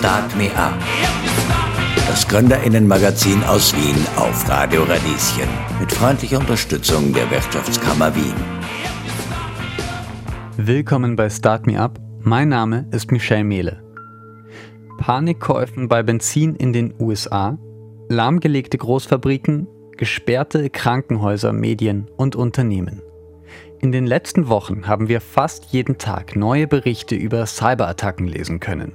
Start Me Up. Das Gründerinnenmagazin aus Wien auf Radio Radieschen. Mit freundlicher Unterstützung der Wirtschaftskammer Wien. Willkommen bei Start Me Up. Mein Name ist Michelle Mehle. Panikkäufen bei Benzin in den USA, lahmgelegte Großfabriken, gesperrte Krankenhäuser, Medien und Unternehmen. In den letzten Wochen haben wir fast jeden Tag neue Berichte über Cyberattacken lesen können.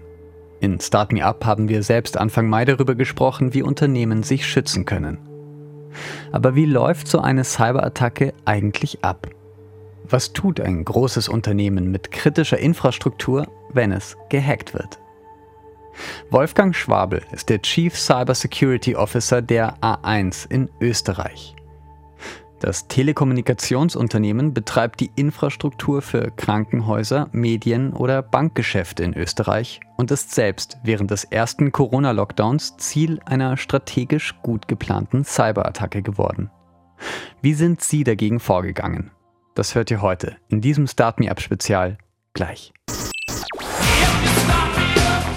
In Start Me Up haben wir selbst Anfang Mai darüber gesprochen, wie Unternehmen sich schützen können. Aber wie läuft so eine Cyberattacke eigentlich ab? Was tut ein großes Unternehmen mit kritischer Infrastruktur, wenn es gehackt wird? Wolfgang Schwabel ist der Chief Cyber Security Officer der A1 in Österreich. Das Telekommunikationsunternehmen betreibt die Infrastruktur für Krankenhäuser, Medien oder Bankgeschäfte in Österreich und ist selbst während des ersten Corona-Lockdowns Ziel einer strategisch gut geplanten Cyberattacke geworden. Wie sind Sie dagegen vorgegangen? Das hört ihr heute in diesem Start Me Up Spezial gleich.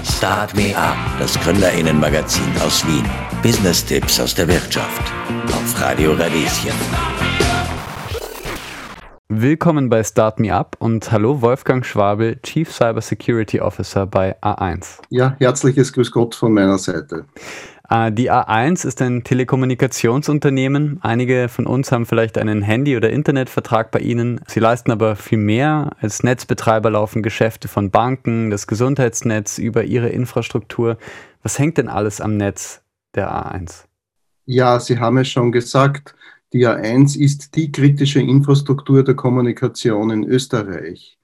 Start Me Up, das Gründerinnenmagazin aus Wien. Business-Tipps aus der Wirtschaft. Auf Radio Radieschen. Willkommen bei Start Me Up und hallo Wolfgang Schwabel, Chief Cyber Security Officer bei A1. Ja, herzliches Grüß Gott von meiner Seite. Äh, die A1 ist ein Telekommunikationsunternehmen. Einige von uns haben vielleicht einen Handy- oder Internetvertrag bei Ihnen. Sie leisten aber viel mehr. Als Netzbetreiber laufen Geschäfte von Banken, das Gesundheitsnetz über Ihre Infrastruktur. Was hängt denn alles am Netz der A1? Ja, Sie haben es schon gesagt. Die A1 ist die kritische Infrastruktur der Kommunikation in Österreich.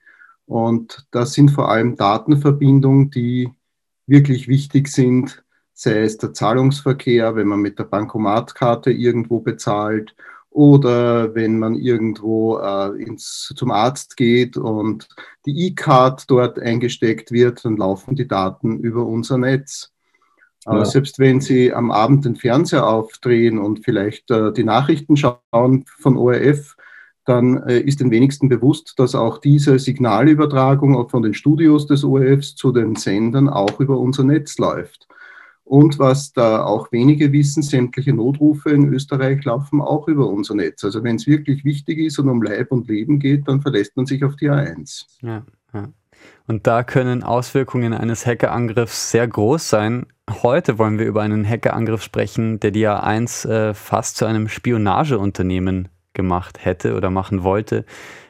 Und das sind vor allem Datenverbindungen, die wirklich wichtig sind, sei es der Zahlungsverkehr, wenn man mit der Bankomatkarte irgendwo bezahlt oder wenn man irgendwo äh, ins, zum Arzt geht und die E-Card dort eingesteckt wird, dann laufen die Daten über unser Netz. Ja. selbst wenn Sie am Abend den Fernseher aufdrehen und vielleicht äh, die Nachrichten schauen von ORF, dann äh, ist den wenigsten bewusst, dass auch diese Signalübertragung auch von den Studios des ORFs zu den Sendern auch über unser Netz läuft. Und was da auch wenige wissen, sämtliche Notrufe in Österreich laufen auch über unser Netz. Also wenn es wirklich wichtig ist und um Leib und Leben geht, dann verlässt man sich auf die A1. Ja, ja. Und da können Auswirkungen eines Hackerangriffs sehr groß sein. Heute wollen wir über einen Hackerangriff sprechen, der die A1 äh, fast zu einem Spionageunternehmen gemacht hätte oder machen wollte.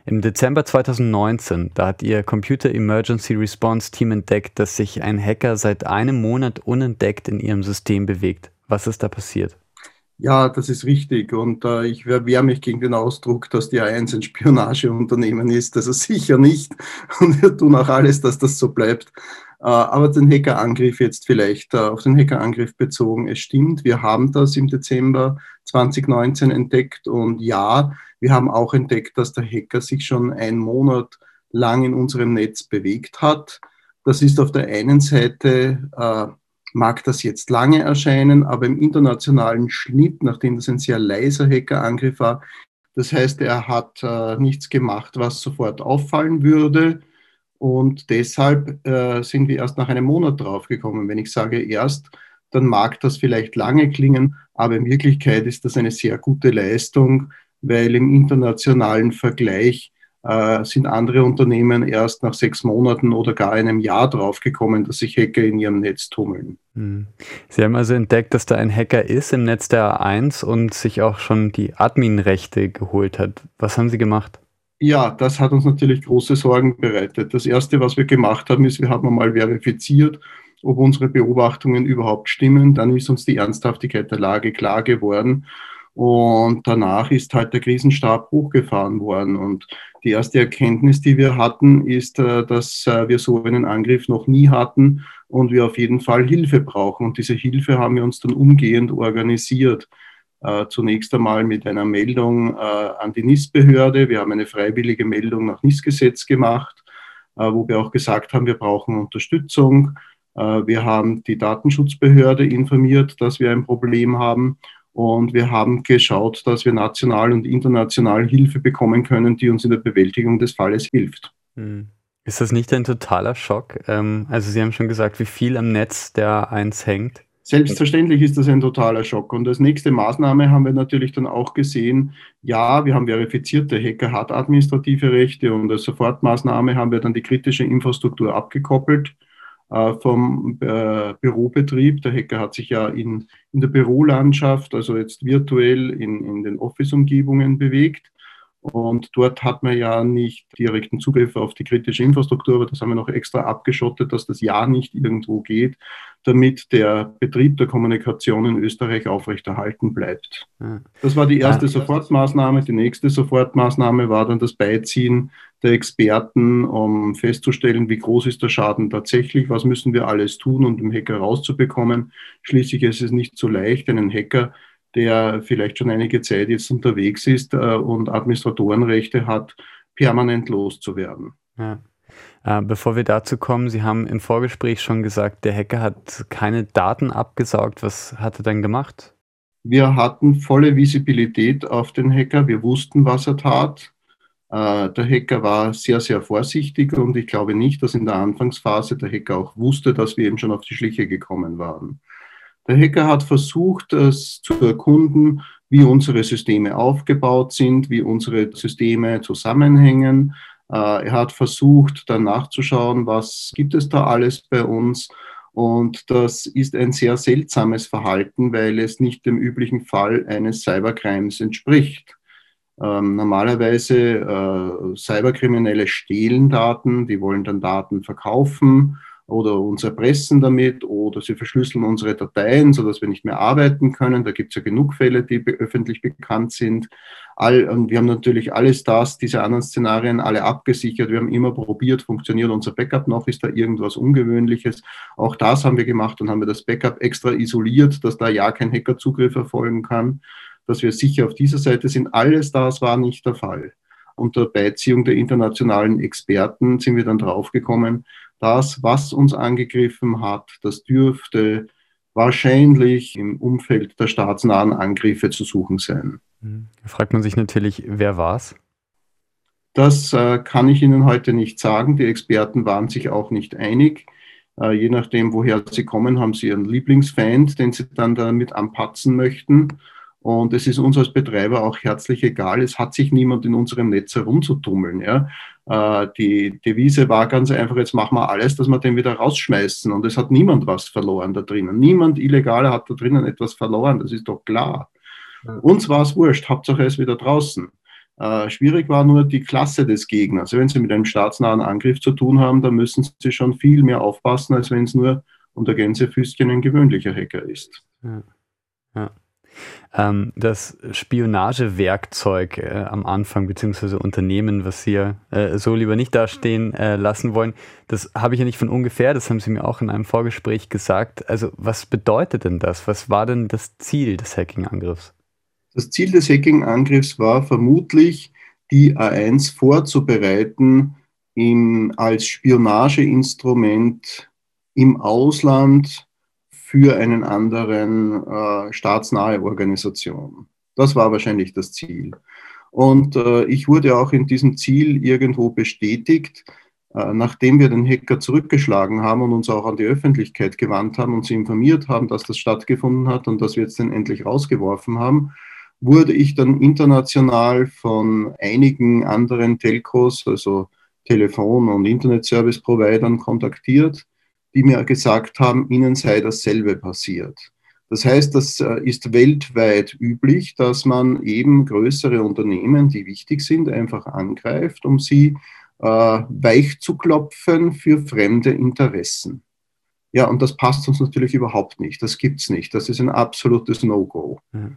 Im Dezember 2019, da hat ihr Computer Emergency Response Team entdeckt, dass sich ein Hacker seit einem Monat unentdeckt in ihrem System bewegt. Was ist da passiert? Ja, das ist richtig. Und äh, ich wehre mich gegen den Ausdruck, dass die A1 ein Spionageunternehmen ist. Also sicher nicht. Und wir tun auch alles, dass das so bleibt. Äh, aber den Hackerangriff jetzt vielleicht äh, auf den Hackerangriff bezogen. Es stimmt, wir haben das im Dezember 2019 entdeckt. Und ja, wir haben auch entdeckt, dass der Hacker sich schon einen Monat lang in unserem Netz bewegt hat. Das ist auf der einen Seite äh, mag das jetzt lange erscheinen, aber im internationalen Schnitt, nachdem das ein sehr leiser Hackerangriff war, das heißt, er hat äh, nichts gemacht, was sofort auffallen würde. Und deshalb äh, sind wir erst nach einem Monat draufgekommen. Wenn ich sage erst, dann mag das vielleicht lange klingen, aber in Wirklichkeit ist das eine sehr gute Leistung, weil im internationalen Vergleich äh, sind andere Unternehmen erst nach sechs Monaten oder gar einem Jahr draufgekommen, dass sich Hacker in ihrem Netz tummeln. Hm. Sie haben also entdeckt, dass da ein Hacker ist im Netz der A1 und sich auch schon die Admin-Rechte geholt hat. Was haben Sie gemacht? Ja, das hat uns natürlich große Sorgen bereitet. Das Erste, was wir gemacht haben, ist, wir haben mal verifiziert, ob unsere Beobachtungen überhaupt stimmen. Dann ist uns die Ernsthaftigkeit der Lage klar geworden. Und danach ist halt der Krisenstab hochgefahren worden. Und die erste Erkenntnis, die wir hatten, ist, äh, dass äh, wir so einen Angriff noch nie hatten und wir auf jeden Fall Hilfe brauchen. Und diese Hilfe haben wir uns dann umgehend organisiert. Äh, zunächst einmal mit einer Meldung an die NIS-Behörde. Wir haben eine freiwillige Meldung nach NIS-Gesetz gemacht, wo wir auch gesagt haben, wir brauchen Unterstützung. Wir haben die Datenschutzbehörde informiert, dass wir ein Problem haben. Und wir haben geschaut, dass wir national und international Hilfe bekommen können, die uns in der Bewältigung des Falles hilft. Hm. Ist das nicht ein totaler Schock? Ähm, also Sie haben schon gesagt, wie viel am Netz der eins hängt. Selbstverständlich ist das ein totaler Schock. Und als nächste Maßnahme haben wir natürlich dann auch gesehen, ja, wir haben verifizierte Hacker hat administrative Rechte und als Sofortmaßnahme haben wir dann die kritische Infrastruktur abgekoppelt vom äh, Bürobetrieb. Der Hacker hat sich ja in, in der Bürolandschaft, also jetzt virtuell in, in den Office-Umgebungen bewegt. Und dort hat man ja nicht direkten Zugriff auf die kritische Infrastruktur, aber das haben wir noch extra abgeschottet, dass das ja nicht irgendwo geht, damit der Betrieb der Kommunikation in Österreich aufrechterhalten bleibt. Das war die erste Sofortmaßnahme. Die nächste Sofortmaßnahme war dann das Beiziehen der Experten, um festzustellen, wie groß ist der Schaden tatsächlich, was müssen wir alles tun, um den Hacker rauszubekommen. Schließlich ist es nicht so leicht, einen Hacker der vielleicht schon einige Zeit jetzt unterwegs ist äh, und Administratorenrechte hat, permanent loszuwerden. Ja. Äh, bevor wir dazu kommen, Sie haben im Vorgespräch schon gesagt, der Hacker hat keine Daten abgesaugt. Was hat er denn gemacht? Wir hatten volle Visibilität auf den Hacker. Wir wussten, was er tat. Äh, der Hacker war sehr, sehr vorsichtig und ich glaube nicht, dass in der Anfangsphase der Hacker auch wusste, dass wir eben schon auf die Schliche gekommen waren. Der Hacker hat versucht, es zu erkunden, wie unsere Systeme aufgebaut sind, wie unsere Systeme zusammenhängen. Äh, er hat versucht, dann nachzuschauen, was gibt es da alles bei uns. Und das ist ein sehr seltsames Verhalten, weil es nicht dem üblichen Fall eines Cybercrimes entspricht. Ähm, normalerweise äh, Cyberkriminelle stehlen Daten, die wollen dann Daten verkaufen oder uns erpressen damit oder sie verschlüsseln unsere Dateien, sodass wir nicht mehr arbeiten können. Da gibt es ja genug Fälle, die öffentlich bekannt sind. All, und wir haben natürlich alles das, diese anderen Szenarien alle abgesichert. Wir haben immer probiert, funktioniert unser Backup noch, ist da irgendwas Ungewöhnliches. Auch das haben wir gemacht und haben wir das Backup extra isoliert, dass da ja kein Hackerzugriff erfolgen kann, dass wir sicher auf dieser Seite sind. Alles das war nicht der Fall. Unter Beiziehung der internationalen Experten sind wir dann draufgekommen, das, was uns angegriffen hat, das dürfte wahrscheinlich im Umfeld der staatsnahen Angriffe zu suchen sein. Mhm. Da fragt man sich natürlich, wer war es? Das äh, kann ich Ihnen heute nicht sagen. Die Experten waren sich auch nicht einig. Äh, je nachdem, woher sie kommen, haben sie ihren Lieblingsfeind, den sie dann damit anpatzen möchten. Und es ist uns als Betreiber auch herzlich egal. Es hat sich niemand in unserem Netz herumzutummeln. Ja. Äh, die Devise war ganz einfach, jetzt machen wir alles, dass wir den wieder rausschmeißen. Und es hat niemand was verloren da drinnen. Niemand Illegaler hat da drinnen etwas verloren, das ist doch klar. Uns war es wurscht, Hauptsache er ist wieder draußen. Äh, schwierig war nur die Klasse des Gegners. Wenn Sie mit einem staatsnahen Angriff zu tun haben, dann müssen Sie schon viel mehr aufpassen, als wenn es nur unter Gänsefüßchen ein gewöhnlicher Hacker ist. Ja. ja ähm, das Spionagewerkzeug äh, am Anfang, beziehungsweise Unternehmen, was Sie äh, so lieber nicht dastehen äh, lassen wollen, das habe ich ja nicht von ungefähr, das haben Sie mir auch in einem Vorgespräch gesagt. Also was bedeutet denn das? Was war denn das Ziel des Hacking-Angriffs? Das Ziel des Hacking-Angriffs war vermutlich, die A1 vorzubereiten im, als Spionageinstrument im Ausland für einen anderen äh, staatsnahe Organisation. Das war wahrscheinlich das Ziel. Und äh, ich wurde auch in diesem Ziel irgendwo bestätigt, äh, nachdem wir den Hacker zurückgeschlagen haben und uns auch an die Öffentlichkeit gewandt haben und sie informiert haben, dass das stattgefunden hat und dass wir jetzt den endlich rausgeworfen haben, wurde ich dann international von einigen anderen Telcos, also Telefon- und Internet-Service-Providern kontaktiert die mir gesagt haben, ihnen sei dasselbe passiert. Das heißt, das äh, ist weltweit üblich, dass man eben größere Unternehmen, die wichtig sind, einfach angreift, um sie äh, weich zu klopfen für fremde Interessen. Ja, und das passt uns natürlich überhaupt nicht. Das gibt es nicht. Das ist ein absolutes No-Go. Ja.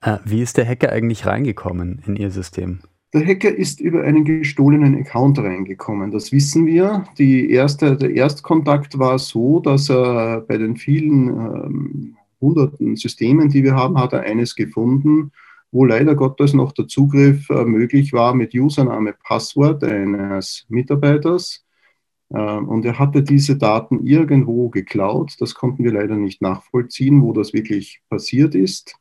Äh, wie ist der Hacker eigentlich reingekommen in Ihr System? Der Hacker ist über einen gestohlenen Account reingekommen. Das wissen wir. Die erste, der Erstkontakt war so, dass er bei den vielen ähm, hunderten Systemen, die wir haben, hat er eines gefunden, wo leider Gottes noch der Zugriff äh, möglich war mit Username, Passwort eines Mitarbeiters. Äh, und er hatte diese Daten irgendwo geklaut. Das konnten wir leider nicht nachvollziehen, wo das wirklich passiert ist.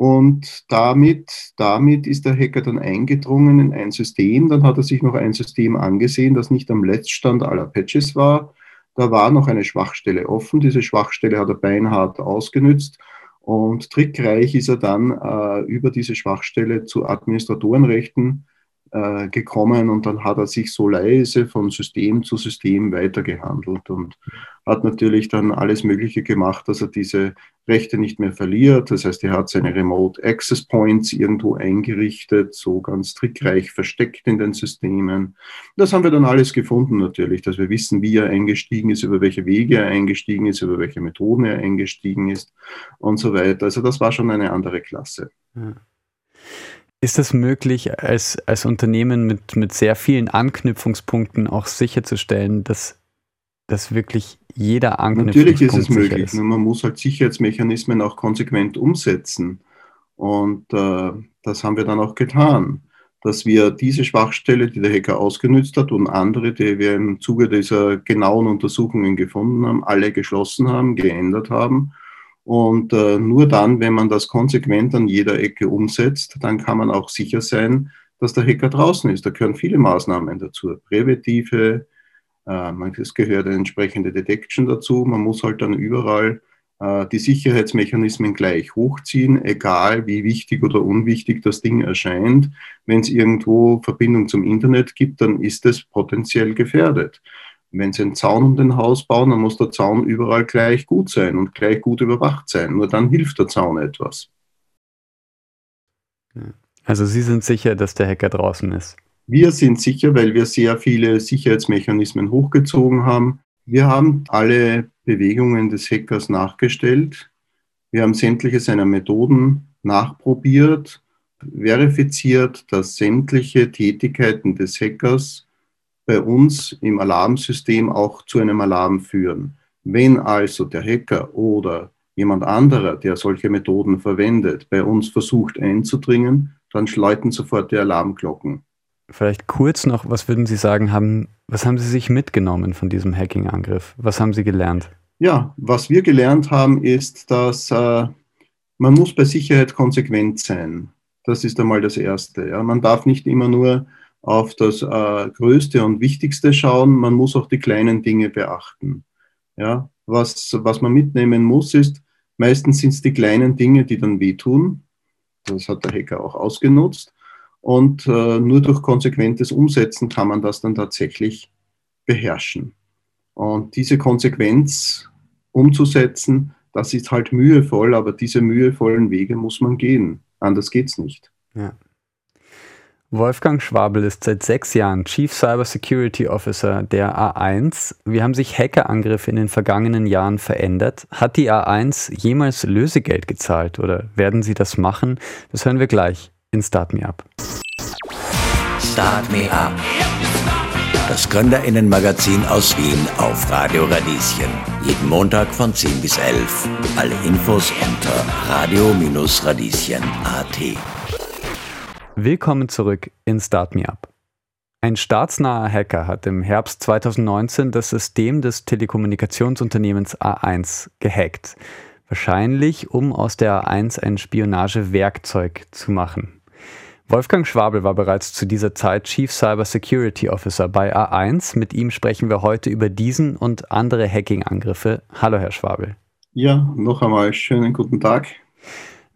Und damit, damit ist der Hacker dann eingedrungen in ein System. Dann hat er sich noch ein System angesehen, das nicht am Letztstand aller Patches war. Da war noch eine Schwachstelle offen. Diese Schwachstelle hat er beinhart ausgenützt. Und trickreich ist er dann äh, über diese Schwachstelle zu Administratorenrechten äh, gekommen und dann hat er sich so leise von System zu System weitergehandelt und hat natürlich dann alles Mögliche gemacht, dass er diese Rechte nicht mehr verliert. Das heißt, er hat seine Remote Access Points irgendwo eingerichtet, so ganz trickreich versteckt in den Systemen. Das haben wir dann alles gefunden natürlich, dass wir wissen, wie er eingestiegen ist, über welche Wege er eingestiegen ist, über welche Methoden er eingestiegen ist und so weiter. Also das war schon eine andere Klasse. Ja. Ist es möglich, als, als Unternehmen mit, mit sehr vielen Anknüpfungspunkten auch sicherzustellen, dass, dass wirklich jeder Anknüpfungspunkt Natürlich ist es möglich, ist. man muss halt Sicherheitsmechanismen auch konsequent umsetzen. Und äh, das haben wir dann auch getan, dass wir diese Schwachstelle, die der Hacker ausgenutzt hat und andere, die wir im Zuge dieser genauen Untersuchungen gefunden haben, alle geschlossen haben, geändert haben und äh, nur dann, wenn man das konsequent an jeder Ecke umsetzt, dann kann man auch sicher sein, dass der Hacker draußen ist. Da gehören viele Maßnahmen dazu. Präventive, äh, es gehört eine entsprechende Detection dazu. Man muss halt dann überall äh, die Sicherheitsmechanismen gleich hochziehen, egal wie wichtig oder unwichtig das Ding erscheint. Wenn es irgendwo Verbindung zum Internet gibt, dann ist es potenziell gefährdet. Wenn Sie einen Zaun um den Haus bauen, dann muss der Zaun überall gleich gut sein und gleich gut überwacht sein. Nur dann hilft der Zaun etwas. Also Sie sind sicher, dass der Hacker draußen ist? Wir sind sicher, weil wir sehr viele Sicherheitsmechanismen hochgezogen haben. Wir haben alle Bewegungen des Hackers nachgestellt. Wir haben sämtliche seiner Methoden nachprobiert, verifiziert, dass sämtliche Tätigkeiten des Hackers bei uns im Alarmsystem auch zu einem Alarm führen. Wenn also der Hacker oder jemand anderer, der solche Methoden verwendet, bei uns versucht einzudringen, dann schleuten sofort die Alarmglocken. Vielleicht kurz noch, was würden Sie sagen, haben, was haben Sie sich mitgenommen von diesem Hacking-Angriff? Was haben Sie gelernt? Ja, was wir gelernt haben, ist, dass äh, man muss bei Sicherheit konsequent sein. Das ist einmal das Erste. Ja. Man darf nicht immer nur auf das äh, Größte und Wichtigste schauen, man muss auch die kleinen Dinge beachten. Ja, was, was man mitnehmen muss, ist, meistens sind es die kleinen Dinge, die dann wehtun. Das hat der Hacker auch ausgenutzt. Und äh, nur durch konsequentes Umsetzen kann man das dann tatsächlich beherrschen. Und diese Konsequenz umzusetzen, das ist halt mühevoll, aber diese mühevollen Wege muss man gehen. Anders geht's nicht. Ja. Wolfgang Schwabel ist seit sechs Jahren Chief Cyber Security Officer der A1. Wie haben sich Hackerangriffe in den vergangenen Jahren verändert? Hat die A1 jemals Lösegeld gezahlt oder werden sie das machen? Das hören wir gleich in Start Me Up. Start Me Up. Das Gründerinnenmagazin aus Wien auf Radio Radieschen. Jeden Montag von 10 bis 11. Alle Infos unter radio-radieschen.at. Willkommen zurück in Start Me Up. Ein staatsnaher Hacker hat im Herbst 2019 das System des Telekommunikationsunternehmens A1 gehackt. Wahrscheinlich, um aus der A1 ein Spionagewerkzeug zu machen. Wolfgang Schwabel war bereits zu dieser Zeit Chief Cyber Security Officer bei A1. Mit ihm sprechen wir heute über diesen und andere Hacking-Angriffe. Hallo, Herr Schwabel. Ja, noch einmal schönen guten Tag.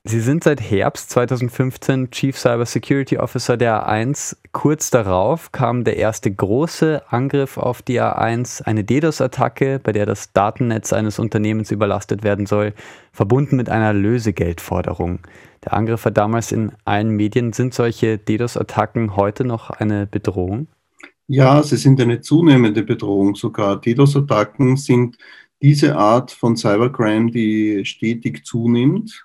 Sie sind seit Herbst 2015 Chief Cyber Security Officer der A1. Kurz darauf kam der erste große Angriff auf die A1, eine DDoS-Attacke, bei der das Datennetz eines Unternehmens überlastet werden soll, verbunden mit einer Lösegeldforderung. Der Angriff war damals in allen Medien. Sind solche DDoS-Attacken heute noch eine Bedrohung? Ja, sie sind eine zunehmende Bedrohung sogar. DDoS-Attacken sind diese Art von Cybercrime, die stetig zunimmt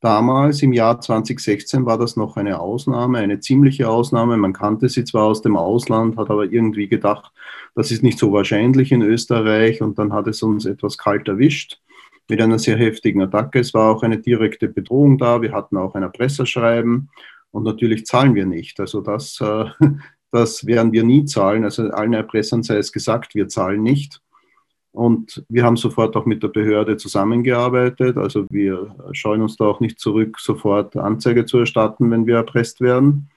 Damals im Jahr 2016 war das noch eine Ausnahme, eine ziemliche Ausnahme. Man kannte sie zwar aus dem Ausland, hat aber irgendwie gedacht, das ist nicht so wahrscheinlich in Österreich und dann hat es uns etwas kalt erwischt mit einer sehr heftigen Attacke. Es war auch eine direkte Bedrohung da. Wir hatten auch ein Erpresserschreiben und natürlich zahlen wir nicht. Also das, äh, das werden wir nie zahlen. Also allen Erpressern sei es gesagt, wir zahlen nicht. Und wir haben sofort auch mit der Behörde zusammengearbeitet. Also wir scheuen uns da auch nicht zurück, sofort Anzeige zu erstatten, wenn wir erpresst werden.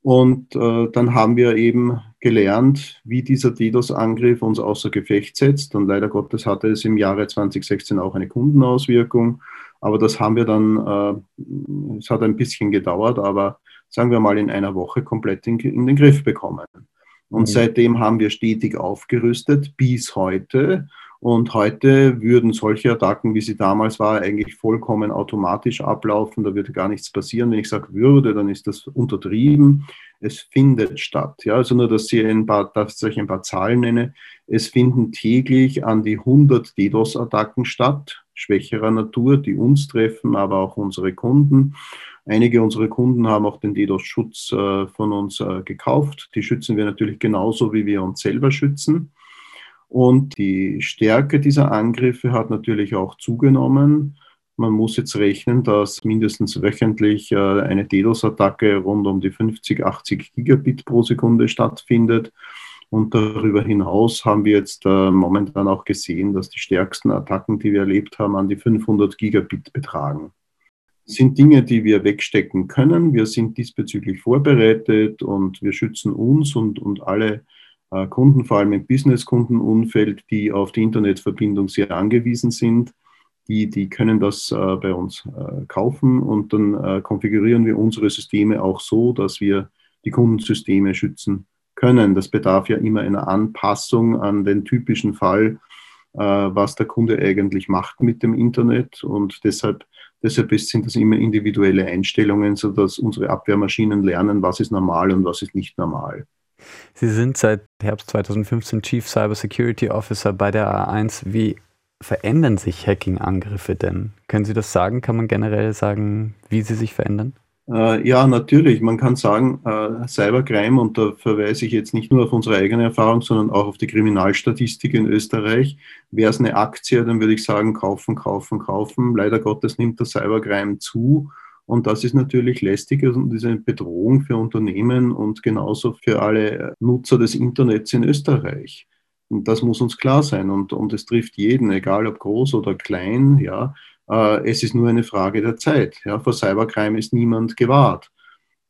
Und äh, dann haben wir eben gelernt, wie dieser DDoS-Angriff uns außer Gefecht setzt. Und leider Gottes hatte es im Jahre 2016 auch eine Kundenauswirkung. Aber das haben wir dann, äh, es hat ein bisschen gedauert, aber sagen wir mal in einer Woche komplett in, in den Griff bekommen. Und seitdem haben wir stetig aufgerüstet bis heute. Und heute würden solche Attacken, wie sie damals war, eigentlich vollkommen automatisch ablaufen. Da würde gar nichts passieren. Wenn ich sage würde, dann ist das untertrieben. Es findet statt. Ja, also nur, dass, Sie ein paar, dass ich ein paar Zahlen nenne. Es finden täglich an die 100 DDoS-Attacken statt, schwächerer Natur, die uns treffen, aber auch unsere Kunden. Einige unserer Kunden haben auch den DDoS-Schutz äh, von uns äh, gekauft. Die schützen wir natürlich genauso, wie wir uns selber schützen. Und die Stärke dieser Angriffe hat natürlich auch zugenommen. Man muss jetzt rechnen, dass mindestens wöchentlich äh, eine DDoS-Attacke rund um die 50, 80 Gigabit pro Sekunde stattfindet. Und darüber hinaus haben wir jetzt äh, momentan auch gesehen, dass die stärksten Attacken, die wir erlebt haben, an die 500 Gigabit betragen. Sind Dinge, die wir wegstecken können. Wir sind diesbezüglich vorbereitet und wir schützen uns und, und alle äh, Kunden, vor allem im Business-Kundenumfeld, die auf die Internetverbindung sehr angewiesen sind, die, die können das äh, bei uns äh, kaufen und dann äh, konfigurieren wir unsere Systeme auch so, dass wir die Kundensysteme schützen können. Das bedarf ja immer einer Anpassung an den typischen Fall, was der Kunde eigentlich macht mit dem Internet und deshalb Deshalb sind das immer individuelle Einstellungen, sodass unsere Abwehrmaschinen lernen, was ist normal und was ist nicht normal. Sie sind seit Herbst 2015 Chief Cyber Security Officer bei der A1. Wie verändern sich Hacking-Angriffe denn? Können Sie das sagen? Kann man generell sagen, wie sie sich verändern? Äh, ja, natürlich. Man kann sagen, äh, Cybercrime, und da verweise ich jetzt nicht nur auf unsere eigene Erfahrung, sondern auch auf die Kriminalstatistik in Österreich. Wäre es eine Aktie, dann würde ich sagen, kaufen, kaufen, kaufen. Leider Gottes nimmt der Cybercrime zu. Und das ist natürlich lästig und ist eine Bedrohung für Unternehmen und genauso für alle Nutzer des Internets in Österreich. Und das muss uns klar sein. Und, und es trifft jeden, egal ob groß oder klein. Ja, es ist nur eine Frage der Zeit. Ja, vor Cybercrime ist niemand gewahrt.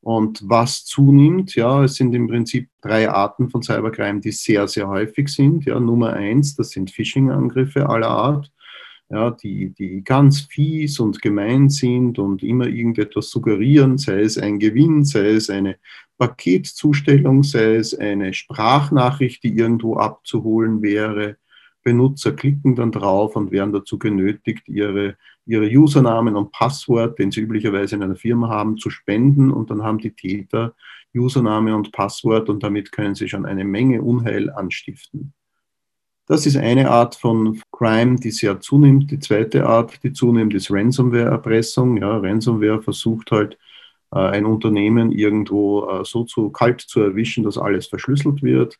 Und was zunimmt, ja, es sind im Prinzip drei Arten von Cybercrime, die sehr, sehr häufig sind. Ja, Nummer eins, das sind Phishing-Angriffe aller Art ja, die, die ganz fies und gemein sind und immer irgendetwas suggerieren, sei es ein Gewinn, sei es eine Paketzustellung, sei es eine Sprachnachricht, die irgendwo abzuholen wäre. Benutzer klicken dann drauf und werden dazu genötigt, ihre, ihre Usernamen und Passwort, den sie üblicherweise in einer Firma haben, zu spenden und dann haben die Täter Username und Passwort und damit können sie schon eine Menge Unheil anstiften. Das ist eine Art von Crime, die sehr zunimmt. Die zweite Art, die zunimmt, ist Ransomware-Erpressung. Ja, Ransomware versucht halt, äh, ein Unternehmen irgendwo äh, so zu kalt zu erwischen, dass alles verschlüsselt wird.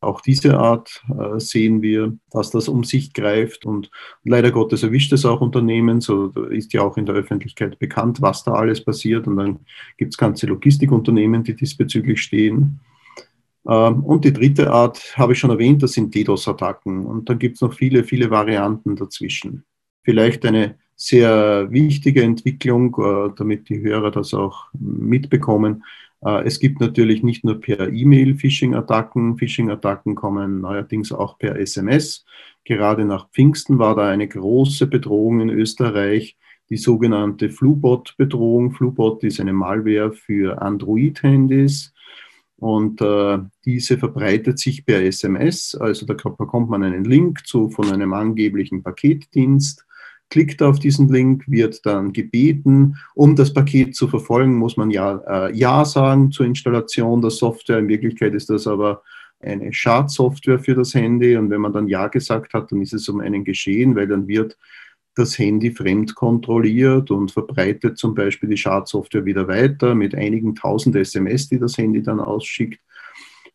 Auch diese Art äh, sehen wir, dass das um sich greift und leider Gottes erwischt es auch Unternehmen. So ist ja auch in der Öffentlichkeit bekannt, was da alles passiert. Und dann gibt es ganze Logistikunternehmen, die diesbezüglich stehen. Ähm, und die dritte Art habe ich schon erwähnt, das sind DDoS-Attacken. Und dann gibt es noch viele, viele Varianten dazwischen. Vielleicht eine sehr wichtige Entwicklung, äh, damit die Hörer das auch mitbekommen. Äh, es gibt natürlich nicht nur per E-Mail Phishing-Attacken. Phishing-Attacken kommen neuerdings auch per SMS. Gerade nach Pfingsten war da eine große Bedrohung in Österreich, die sogenannte Flubot-Bedrohung. Flubot ist eine Malware für Android-Handys und äh, diese verbreitet sich per SMS. Also da bekommt man einen Link zu, von einem angeblichen Paketdienst, klickt auf diesen Link, wird dann gebeten, um das Paket zu verfolgen, muss man ja, äh, ja sagen zur Installation der Software. In Wirklichkeit ist das aber eine Schadsoftware für das Handy. Und wenn man dann Ja gesagt hat, dann ist es um einen geschehen, weil dann wird das Handy fremd kontrolliert und verbreitet zum Beispiel die Schadsoftware wieder weiter mit einigen tausend SMS, die das Handy dann ausschickt.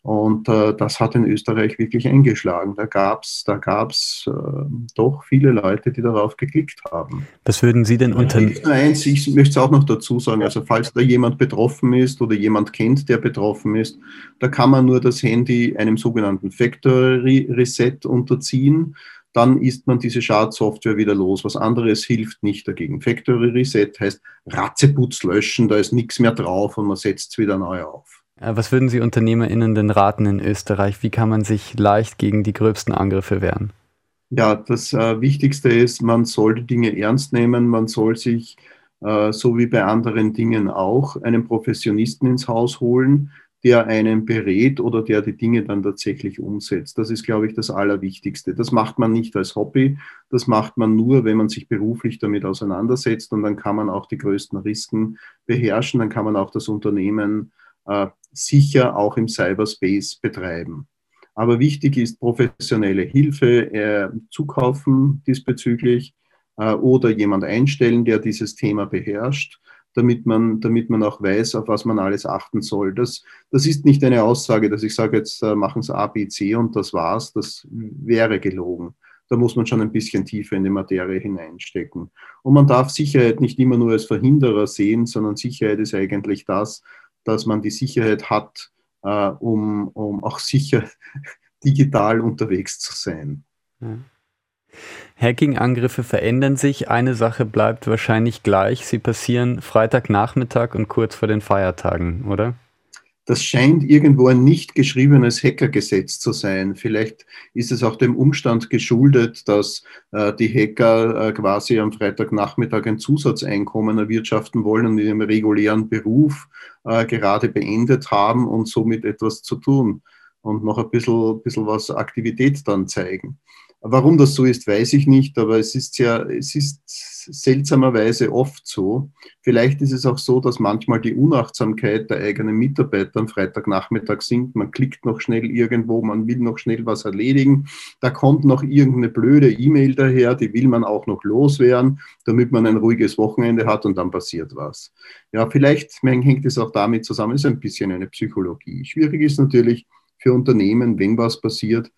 Und äh, das hat in Österreich wirklich eingeschlagen. Da gab es da gab's, äh, doch viele Leute, die darauf geklickt haben. Was würden Sie denn unter... Eins, ich möchte es auch noch dazu sagen, also falls da jemand betroffen ist oder jemand kennt, der betroffen ist, da kann man nur das Handy einem sogenannten Factory Reset unterziehen. Dann ist man diese Schadsoftware wieder los. Was anderes hilft nicht dagegen. Factory Reset heißt Ratzeputz löschen, da ist nichts mehr drauf und man setzt es wieder neu auf. Äh, was würden Sie UnternehmerInnen denn raten in Österreich? Wie kann man sich leicht gegen die gröbsten Angriffe wehren? Ja, das äh, Wichtigste ist, man soll die Dinge ernst nehmen. Man soll sich, äh, so wie bei anderen Dingen auch, einen Professionisten ins Haus holen, der einen berät oder der die Dinge dann tatsächlich umsetzt. Das ist, glaube ich, das Allerwichtigste. Das macht man nicht als Hobby, das macht man nur, wenn man sich beruflich damit auseinandersetzt und dann kann man auch die größten Risiken beherrschen, dann kann man auch das Unternehmen äh, sicher auch im Cyberspace betreiben. Aber wichtig ist professionelle Hilfe äh, zukaufen diesbezüglich äh, oder jemand einstellen, der dieses Thema beherrscht, damit man, damit man auch weiß, auf was man alles achten soll. Das, das ist nicht eine Aussage, dass ich sage, jetzt äh, machen Sie A, B, C und das war's. Das wäre gelogen. Da muss man schon ein bisschen tiefer in die Materie hineinstecken. Und man darf Sicherheit nicht immer nur als Verhinderer sehen, sondern Sicherheit ist eigentlich das, dass man die Sicherheit hat, äh, um, um auch sicher digital unterwegs zu sein. Ja. Hacking-Angriffe verändern sich. Eine Sache bleibt wahrscheinlich gleich. Sie passieren Freitagnachmittag und kurz vor den Feiertagen, oder? Das scheint irgendwo ein nicht geschriebenes Hackergesetz zu sein. Vielleicht ist es auch dem Umstand geschuldet, dass äh, die Hacker äh, quasi am Freitagnachmittag ein Zusatzeinkommen erwirtschaften wollen und ihren regulären Beruf äh, gerade beendet haben und somit etwas zu tun und noch ein bisschen, bisschen was Aktivität dann zeigen. Warum das so ist, weiß ich nicht, aber es ist ja, es ist seltsamerweise oft so. Vielleicht ist es auch so, dass manchmal die Unachtsamkeit der eigenen Mitarbeiter am Freitagnachmittag sinkt. Man klickt noch schnell irgendwo, man will noch schnell was erledigen. Da kommt noch irgendeine blöde E-Mail daher, die will man auch noch loswerden, damit man ein ruhiges Wochenende hat und dann passiert was. Ja, vielleicht hängt es auch damit zusammen, ist ein bisschen eine Psychologie. Schwierig ist natürlich für Unternehmen, wenn was passiert,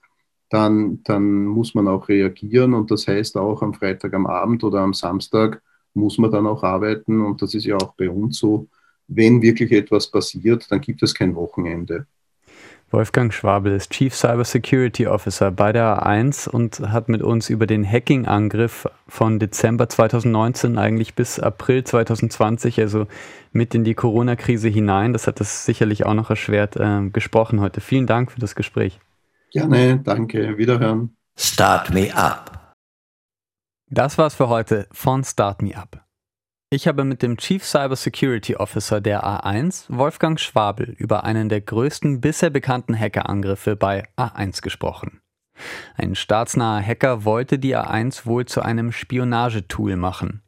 dann, dann muss man auch reagieren und das heißt auch am Freitag am Abend oder am Samstag muss man dann auch arbeiten und das ist ja auch bei uns so. Wenn wirklich etwas passiert, dann gibt es kein Wochenende. Wolfgang Schwabel ist Chief Cyber Security Officer bei der A1 und hat mit uns über den Hacking-Angriff von Dezember 2019 eigentlich bis April 2020, also mit in die Corona-Krise hinein, das hat das sicherlich auch noch erschwert, äh, gesprochen heute. Vielen Dank für das Gespräch. Gerne, danke, wiederhören. Start Me Up. Das war's für heute von Start Me Up. Ich habe mit dem Chief Cyber Security Officer der A1, Wolfgang Schwabel, über einen der größten bisher bekannten Hackerangriffe bei A1 gesprochen. Ein staatsnaher Hacker wollte die A1 wohl zu einem Spionagetool machen.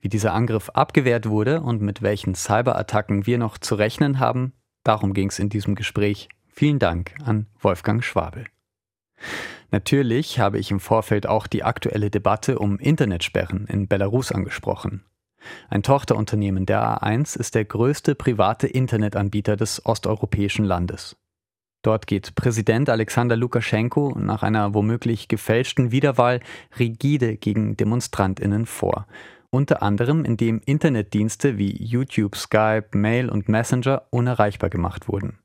Wie dieser Angriff abgewehrt wurde und mit welchen Cyberattacken wir noch zu rechnen haben, darum ging es in diesem Gespräch. Vielen Dank an Wolfgang Schwabel. Natürlich habe ich im Vorfeld auch die aktuelle Debatte um Internetsperren in Belarus angesprochen. Ein Tochterunternehmen der A1 ist der größte private Internetanbieter des osteuropäischen Landes. Dort geht Präsident Alexander Lukaschenko nach einer womöglich gefälschten Wiederwahl rigide gegen Demonstrantinnen vor, unter anderem indem Internetdienste wie YouTube, Skype, Mail und Messenger unerreichbar gemacht wurden.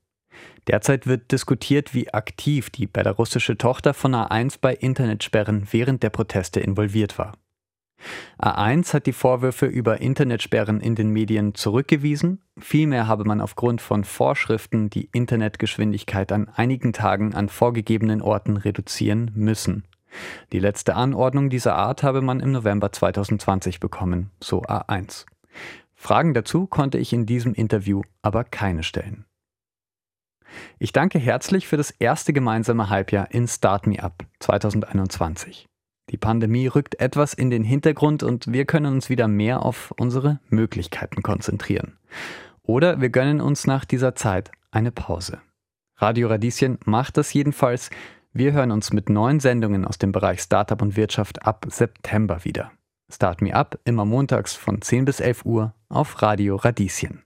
Derzeit wird diskutiert, wie aktiv die belarussische Tochter von A1 bei Internetsperren während der Proteste involviert war. A1 hat die Vorwürfe über Internetsperren in den Medien zurückgewiesen, vielmehr habe man aufgrund von Vorschriften die Internetgeschwindigkeit an einigen Tagen an vorgegebenen Orten reduzieren müssen. Die letzte Anordnung dieser Art habe man im November 2020 bekommen, so A1. Fragen dazu konnte ich in diesem Interview aber keine stellen. Ich danke herzlich für das erste gemeinsame Halbjahr in Start Me Up 2021. Die Pandemie rückt etwas in den Hintergrund und wir können uns wieder mehr auf unsere Möglichkeiten konzentrieren. Oder wir gönnen uns nach dieser Zeit eine Pause. Radio Radieschen macht das jedenfalls. Wir hören uns mit neuen Sendungen aus dem Bereich Startup und Wirtschaft ab September wieder. Start Me Up immer montags von 10 bis 11 Uhr auf Radio Radieschen.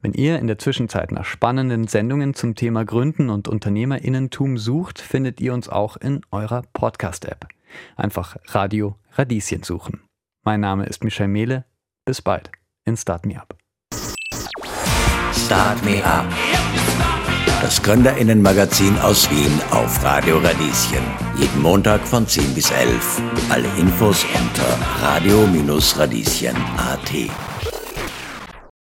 Wenn ihr in der Zwischenzeit nach spannenden Sendungen zum Thema Gründen und Unternehmerinnentum sucht, findet ihr uns auch in eurer Podcast-App. Einfach Radio Radieschen suchen. Mein Name ist Michel Mehle. Bis bald in Start Me Up. Start Me Up. Das Gründerinnenmagazin aus Wien auf Radio Radieschen. Jeden Montag von 10 bis 11. Alle Infos unter radio-radieschen.at.